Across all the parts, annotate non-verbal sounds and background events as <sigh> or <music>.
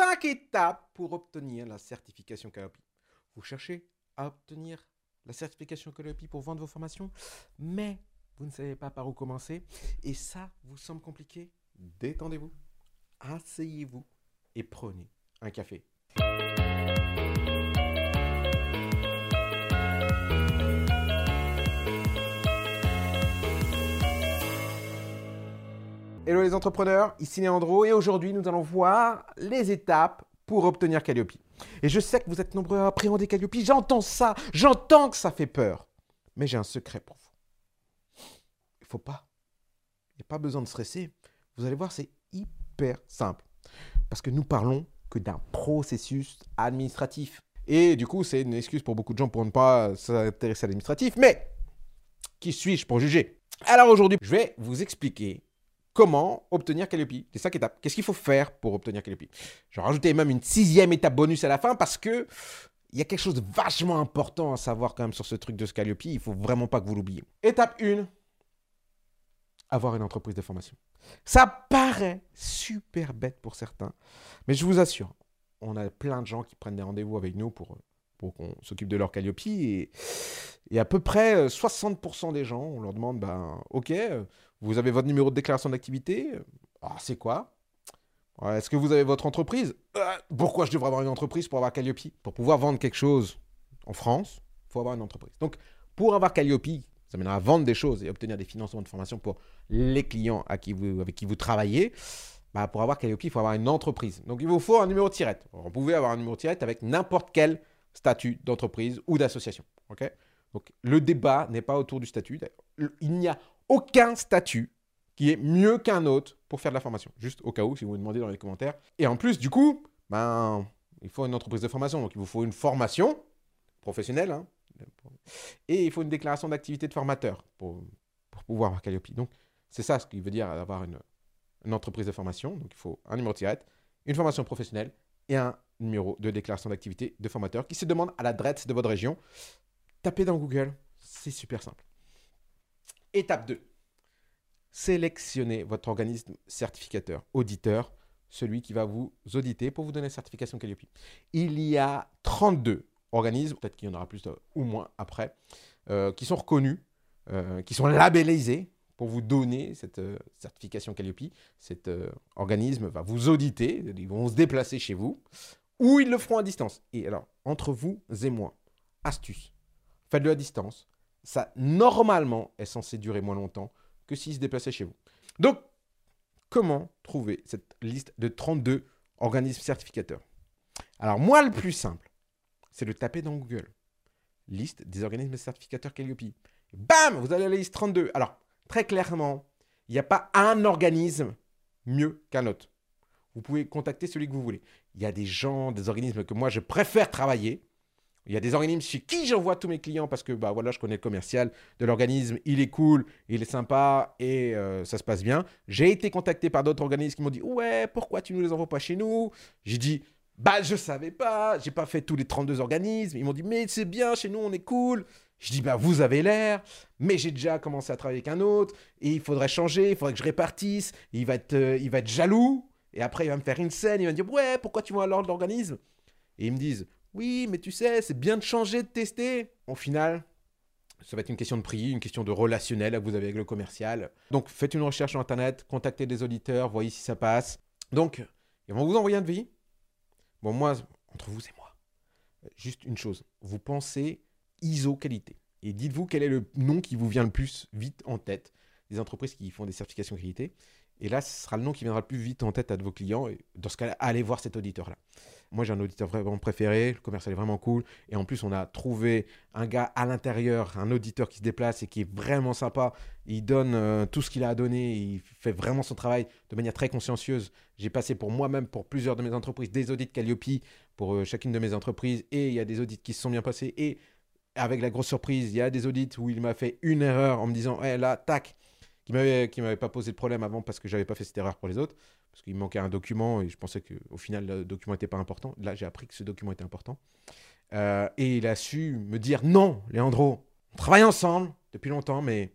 cinq étapes pour obtenir la certification Calliope. Vous cherchez à obtenir la certification Calliope pour vendre vos formations, mais vous ne savez pas par où commencer, et ça vous semble compliqué, détendez-vous, asseyez-vous et prenez un café. Hello les entrepreneurs, ici Léandro et aujourd'hui nous allons voir les étapes pour obtenir Calliope. Et je sais que vous êtes nombreux à appréhender Calliope, j'entends ça, j'entends que ça fait peur. Mais j'ai un secret pour vous. Il faut pas. Il n'y a pas besoin de stresser. Vous allez voir, c'est hyper simple. Parce que nous parlons que d'un processus administratif. Et du coup, c'est une excuse pour beaucoup de gens pour ne pas s'intéresser à l'administratif. Mais qui suis-je pour juger? Alors aujourd'hui, je vais vous expliquer comment obtenir Calliope. Les cinq étapes. Qu'est-ce qu'il faut faire pour obtenir Calliope? Je vais rajouter même une sixième étape bonus à la fin parce que il y a quelque chose de vachement important à savoir quand même sur ce truc de Calliope. Il faut vraiment pas que vous l'oubliez. Étape 1, avoir une entreprise de formation. Ça paraît super bête pour certains, mais je vous assure, on a plein de gens qui prennent des rendez-vous avec nous pour, qu'on s'occupe de leur Calliope et, et à peu près 60% des gens, on leur demande, ben, ok, vous avez votre numéro de déclaration d'activité? Ah, C'est quoi? Est-ce que vous avez votre entreprise? Euh, Pourquoi je devrais avoir une entreprise pour avoir Calliope? Pour pouvoir vendre quelque chose en France, il faut avoir une entreprise. Donc, pour avoir Calliope, ça mènera à vendre des choses et obtenir des financements de formation pour les clients avec qui vous travaillez. Bah, pour avoir Calliope, il faut avoir une entreprise. Donc, il vous faut un numéro de tirette. Vous pouvez avoir un numéro de tirette avec n'importe quel statut d'entreprise ou d'association. ok? Donc, le débat n'est pas autour du statut. Il n'y a aucun statut qui est mieux qu'un autre pour faire de la formation. Juste au cas où, si vous me demandez dans les commentaires. Et en plus, du coup, ben, il faut une entreprise de formation. Donc, il vous faut une formation professionnelle. Hein. et il faut une déclaration d'activité de formateur pour, pouvoir avoir Calliope. Donc, c'est ça ce qui veut dire avoir une, entreprise de formation. Donc, il faut un numéro de tirette, une formation professionnelle et un numéro de déclaration d'activité de formateur qui se demande à l'adresse de votre région. Tapez dans Google, c'est super simple. Étape 2. Sélectionnez votre organisme certificateur, auditeur, celui qui va vous auditer pour vous donner la certification Calliope. Il y a 32 organismes, peut-être qu'il y en aura plus ou moins après, euh, qui sont reconnus, euh, qui sont labellisés pour vous donner cette euh, certification Calliope. Cet organisme va vous auditer, ils vont se déplacer chez vous, ou ils le feront à distance. Et alors, entre vous et moi, astuce, faites-le à distance, ça, normalement, est censé durer moins longtemps que s'il se déplaçait chez vous. Donc, comment trouver cette liste de 32 organismes certificateurs? Alors, moi, le plus simple, c'est de taper dans Google. Liste des organismes certificateurs Calliope. Bam Vous avez la liste 32. Alors, très clairement, il n'y a pas un organisme mieux qu'un autre. Vous pouvez contacter celui que vous voulez. Il y a des gens, des organismes que moi je préfère travailler. Il y a des organismes chez qui j'envoie tous mes clients parce que bah voilà, je connais le commercial de l'organisme, il est cool, il est sympa et euh, ça se passe bien. J'ai été contacté par d'autres organismes qui m'ont dit "Ouais, pourquoi tu ne les envoies pas chez nous? J'ai dit "Bah, je savais pas, j'ai pas fait tous les 32 organismes." Ils m'ont dit "Mais c'est bien, chez nous on est cool." Je dis bah vous avez l'air, mais j'ai déjà commencé à travailler avec un autre et il faudrait changer, il faudrait que je répartisse. Il va être, euh, il va être jaloux et après il va me faire une scène, il va me dire ouais pourquoi tu vois l'ordre de l'organisme? Et ils me disent oui, mais tu sais, c'est bien de changer, de tester. Au final, ça va être une question de prix, une question de relationnel que vous avez avec le commercial. Donc faites une recherche sur Internet, contactez des auditeurs, voyez si ça passe. Donc, ils vont vous envoyer un devis. Bon, moi, entre vous et moi, juste une chose. Vous pensez ISO qualité. Et dites-vous quel est le nom qui vous vient le plus vite en tête des entreprises qui font des certifications qualité. Et là, ce sera le nom qui viendra le plus vite en tête à de vos clients. Dans ce cas-là, allez voir cet auditeur-là. Moi, j'ai un auditeur vraiment préféré. Le commercial est vraiment cool. Et en plus, on a trouvé un gars à l'intérieur, un auditeur qui se déplace et qui est vraiment sympa. Il donne euh, tout ce qu'il a à donner. Il fait vraiment son travail de manière très consciencieuse. J'ai passé pour moi-même, pour plusieurs de mes entreprises, des audits Calliope pour euh, chacune de mes entreprises. Et il y a des audits qui se sont bien passés. Et avec la grosse surprise, il y a des audits où il m'a fait une erreur en me disant, hé là, tac, qui m'avait m'avait pas posé de problème avant parce que j'avais pas fait cette erreur pour les autres parce qu'il manquait un document et je pensais qu'au final le document n'était pas important. Là, j'ai appris que ce document était important. Euh, et il a su me dire non, Léandro, on travaille ensemble depuis longtemps, mais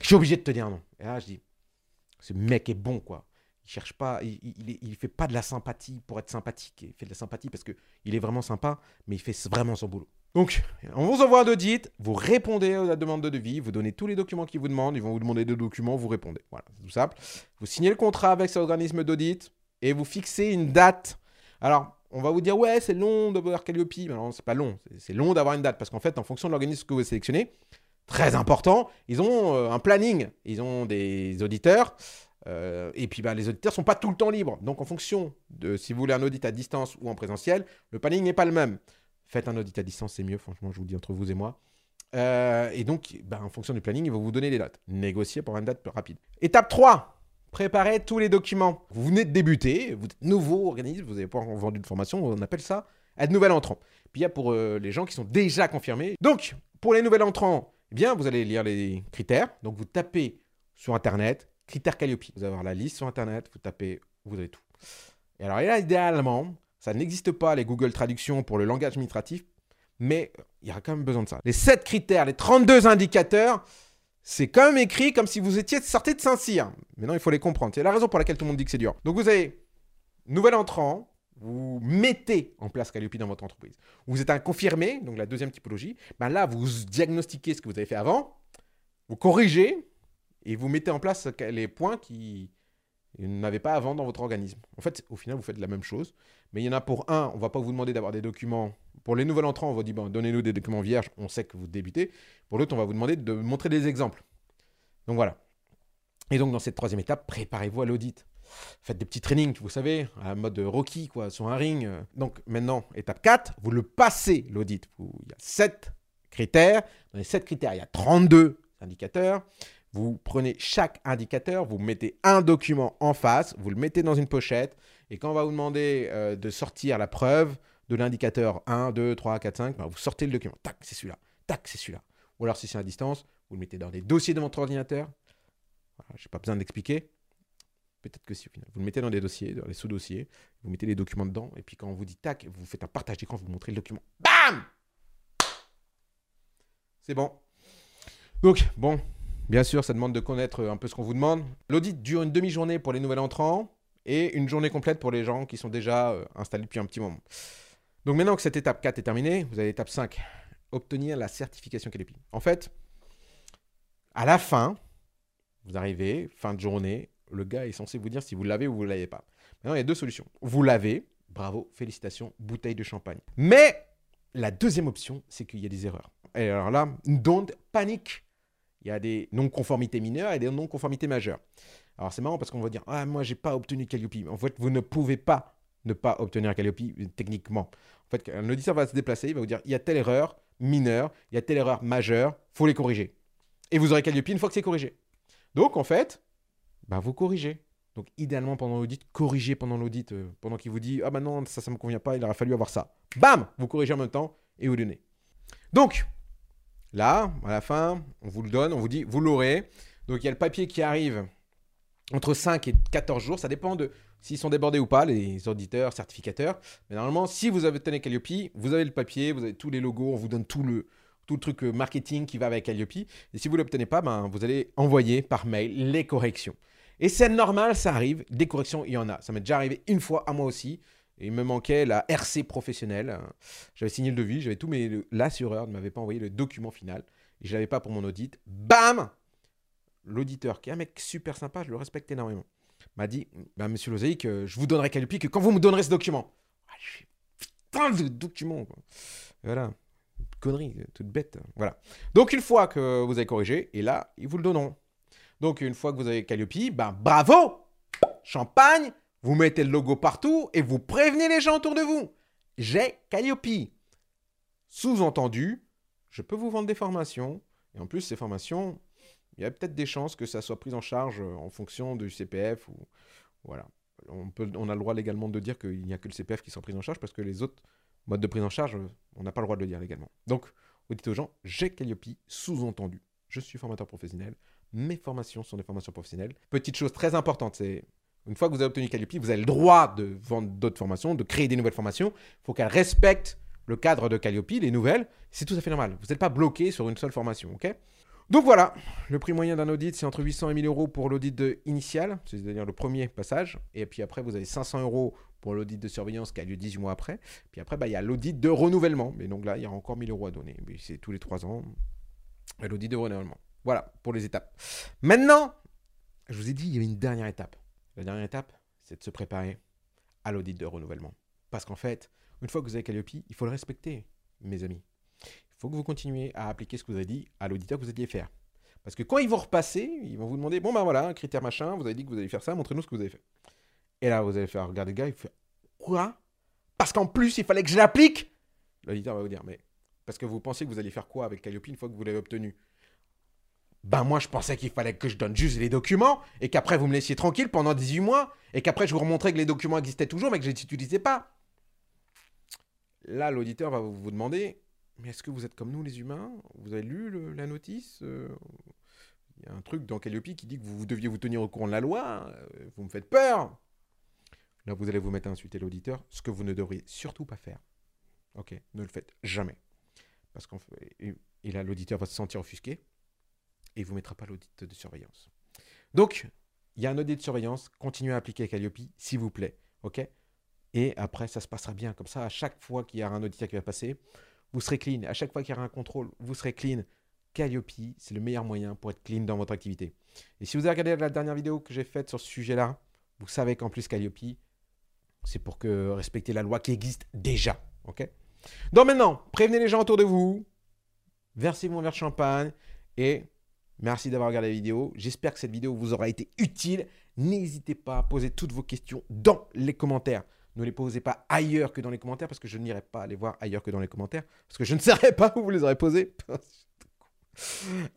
je suis obligé de te dire non. Et là, je dis, ce mec est bon, quoi. Il cherche pas, il, il, fait pas de la sympathie pour être sympathique. Il fait de la sympathie parce que il est vraiment sympa, mais il fait vraiment son boulot. Donc, on vous envoie un audit, vous répondez à la demande de devis, vous donnez tous les documents qu'ils vous demandent, ils vont vous demander des documents, vous répondez. Voilà, c'est tout simple. Vous signez le contrat avec cet organisme d'audit et vous fixez une date. Alors, on va vous dire, ouais, c'est long d'avoir Calliope. Mais non, c'est pas long. C'est long d'avoir une date parce qu'en fait, en fonction de l'organisme que vous sélectionnez, très important, ils ont euh, un planning. Ils ont des auditeurs. Euh, et puis, bah, les auditeurs sont pas tout le temps libres. Donc, en fonction de si vous voulez un audit à distance ou en présentiel, le planning n'est pas le même. Faites un audit à distance, c'est mieux, franchement, je vous le dis entre vous et moi. Euh, et donc, ben, en fonction du planning, il va vous donner des dates. Négocier pour une date plus rapide. Étape 3, préparez tous les documents. Vous venez de débuter, vous êtes nouveau organisme, vous n'avez pas vendu de formation, on appelle ça être nouvel entrant. Puis il y a pour euh, les gens qui sont déjà confirmés. Donc, pour les nouveaux entrants, eh bien, vous allez lire les critères. Donc, vous tapez sur Internet, critères Calliope. Vous allez avoir la liste sur Internet, vous tapez, vous avez tout. Et alors là, idéalement, ça n'existe pas, les Google Traductions pour le langage administratif, mais il y a quand même besoin de ça. Les 7 critères, les 32 indicateurs, c'est quand même écrit comme si vous étiez sorti de Saint-Cyr. Maintenant, il faut les comprendre. C'est la raison pour laquelle tout le monde dit que c'est dur. Donc, vous avez nouvel entrant, vous mettez en place Calliope dans votre entreprise. Vous êtes un confirmé, donc la deuxième typologie. Ben là, vous diagnostiquez ce que vous avez fait avant, vous corrigez et vous mettez en place les points qui, vous n'avez pas avant dans votre organisme. En fait, au final, vous faites la même chose. Mais il y en a pour un, on ne va pas vous demander d'avoir des documents. Pour les nouveaux entrants, on va dire, bon, donnez-nous des documents vierges, on sait que vous débutez. Pour l'autre, on va vous demander de montrer des exemples. Donc voilà. Et donc, dans cette troisième étape, préparez-vous à l'audit. Faites des petits trainings, vous savez, à mode Rocky, quoi, sur un ring. Donc maintenant, étape 4, vous le passez, l'audit. Il y a 7 critères. Dans les 7 critères, il y a 32 indicateurs. Vous prenez chaque indicateur, vous mettez un document en face, vous le mettez dans une pochette, et quand on va vous demander euh, de sortir la preuve de l'indicateur 1, 2, 3, 4, 5, vous sortez le document. Tac, c'est celui-là. Tac, c'est celui-là. Ou alors si c'est à distance, vous le mettez dans des dossiers de votre ordinateur. Je n'ai pas besoin d'expliquer. Peut-être que si au final. Vous le mettez dans des dossiers, dans les sous-dossiers, vous mettez les documents dedans, et puis quand on vous dit tac, vous faites un partage d'écran, vous montrez le document. BAM C'est bon. Donc, bon, Bien sûr, ça demande de connaître un peu ce qu'on vous demande. L'audit dure une demi-journée pour les nouveaux entrants et une journée complète pour les gens qui sont déjà euh, installés depuis un petit moment. Donc maintenant que cette étape 4 est terminée, vous avez l'étape 5, obtenir la certification KDP. En fait, à la fin, vous arrivez, fin de journée, le gars est censé vous dire si vous l'avez ou vous ne l'avez pas. Maintenant, il y a deux solutions. Vous l'avez, bravo, félicitations, bouteille de champagne. Mais la deuxième option, c'est qu'il y a des erreurs. Et alors là, don't panique. Il y a des non-conformités mineures et des non-conformités majeures. Alors c'est marrant parce qu'on va dire Ah, moi, j'ai pas obtenu Calliope. En fait, vous ne pouvez pas ne pas obtenir Calliope euh, techniquement. En fait, un auditeur va se déplacer, il va vous dire Il y a telle erreur mineure, il y a telle erreur majeure, faut les corriger. Et vous aurez Calliope une fois que c'est corrigé. Donc, en fait, bah, vous corrigez. Donc, idéalement, pendant l'audit, corrigez pendant l'audit, euh, pendant qu'il vous dit Ah, bah non, ça, ça me convient pas, il aurait fallu avoir ça. Bam Vous corrigez en même temps et vous donnez. Donc, Là, à la fin, on vous le donne, on vous dit, vous l'aurez. Donc il y a le papier qui arrive entre 5 et 14 jours. Ça dépend de s'ils sont débordés ou pas, les auditeurs, certificateurs. Mais normalement, si vous avez tenu Calliope, vous avez le papier, vous avez tous les logos, on vous donne tout le, tout truc euh, marketing qui va avec Calliope. Et si vous ne l'obtenez pas, ben, vous allez envoyer par mail les corrections. Et c'est normal, ça arrive. Des corrections, il y en a. Ça m'est déjà arrivé une fois à moi aussi il me manquait la RC professionnelle. J'avais signé le devis, j'avais tout, mais l'assureur ne m'avait pas envoyé le document final. Et je l'avais pas pour mon audit. Bam L'auditeur, qui est un mec super sympa, je le respecte énormément, m'a dit bah, Monsieur Lozaïque, euh, je vous donnerai Calupi que quand vous me donnerez ce document. Ah, je putain de document. Voilà. Connerie, toute bête. Voilà. Donc, une fois que vous avez corrigé, et là, ils vous le donneront. Donc, une fois que vous avez Calliope, ben bravo Champagne vous mettez le logo partout et vous prévenez les gens autour de vous. J'ai Calliope. Sous-entendu, je peux vous vendre des formations. Et en plus, ces formations, il y a peut-être des chances que ça soit pris en charge euh, en fonction du CPF. Ou, voilà. On, peut, on a le droit légalement de dire qu'il n'y a que le CPF qui soit pris en charge parce que les autres modes de prise en charge, on n'a pas le droit de le dire légalement. Donc, vous dites aux gens, j'ai Calliope, sous-entendu. Je suis formateur professionnel. Mes formations sont des formations professionnelles. Petite chose très importante, c'est une fois que vous avez obtenu Calliope, vous avez le droit de vendre d'autres formations, de créer des nouvelles formations. Il faut qu'elles respectent le cadre de Calliope, les nouvelles. C'est tout à fait normal. Vous n'êtes pas bloqué sur une seule formation, ok? Donc voilà, le prix moyen d'un audit, c'est entre 800 et 1000 euros pour l'audit initial, c'est-à-dire le premier passage. Et puis après, vous avez 500 euros pour l'audit de surveillance qui a lieu 18 mois après. Puis après, bah, il y a l'audit de renouvellement. Mais donc là, il y a encore 1000 euros à donner. Mais c'est tous les 3 ans, l'audit de renouvellement. Voilà pour les étapes. Maintenant, je vous ai dit, il y a une dernière étape. La dernière étape, c'est de se préparer à l'audit de renouvellement. Parce qu'en fait, une fois que vous avez Calliope, il faut le respecter, mes amis. Il faut que vous continuiez à appliquer ce que vous avez dit à l'auditeur que vous alliez faire. Parce que quand ils vont repasser, ils vont vous demander Bon, ben voilà, un critère machin, vous avez dit que vous allez faire ça, montrez-nous ce que vous avez fait. Et là, vous allez faire Regardez le gars, il fait Quoi? Parce qu'en plus, il fallait que je l'applique? L'auditeur va vous dire Mais parce que vous pensez que vous allez faire quoi avec Calliope une fois que vous l'avez obtenu? Ben moi je pensais qu'il fallait que je donne juste les documents et qu'après vous me laissiez tranquille pendant 18 mois et qu'après je vous remontrais que les documents existaient toujours mais que je ne les utilisais pas. Là l'auditeur va vous demander mais est-ce que vous êtes comme nous les humains? Vous avez lu la notice? Euh, Il y a un truc dans Calliope qui dit que vous, deviez vous tenir au courant de la loi. Euh, vous me faites peur. Là vous allez vous mettre à insulter l'auditeur, ce que vous ne devriez surtout pas faire. Ok, ne le faites jamais. Parce qu'en fait, et là l'auditeur va se sentir offusqué et ne vous mettra pas l'audit de surveillance. Donc, il y a un audit de surveillance, continuez à appliquer Calliope, s'il vous plaît. OK? Et après, ça se passera bien. Comme ça, à chaque fois qu'il y aura un auditeur qui va passer, vous serez clean. À chaque fois qu'il y aura un contrôle, vous serez clean. Calliope, c'est le meilleur moyen pour être clean dans votre activité. Et si vous avez regardé la dernière vidéo que j'ai faite sur ce sujet-là, vous savez qu'en plus Calliope, c'est pour que respecter la loi qui existe déjà. OK? Donc maintenant, prévenez les gens autour de vous, versez-vous un verre champagne et Merci d'avoir regardé la vidéo. J'espère que cette vidéo vous aura été utile. N'hésitez pas à poser toutes vos questions dans les commentaires. Ne les posez pas ailleurs que dans les commentaires parce que je n'irai pas les voir ailleurs que dans les commentaires parce que je ne <laughs> saurais pas où vous les aurez posées. <laughs>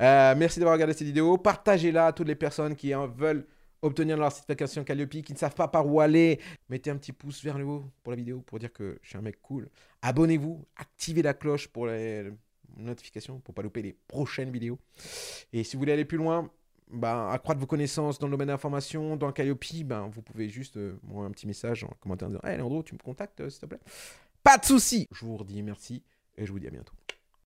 Euh, merci d'avoir regardé cette vidéo. Partagez-la à toutes les personnes qui en veulent obtenir leur certification Calliope, qui ne savent pas par où aller. Mettez un petit pouce vers le haut pour la vidéo pour dire que je suis un mec cool. Abonnez-vous, activez la cloche pour les notification pour pas louper les prochaines vidéos. Et si vous voulez aller plus loin, ben, accroître vos connaissances dans le domaine de l'information, dans Calliope, ben, vous pouvez juste euh, m'envoyer un petit message en commentaire en disant Hey Leandro, tu me contactes, euh, s'il te plaît? Pas de souci Je vous redis merci et je vous dis à bientôt.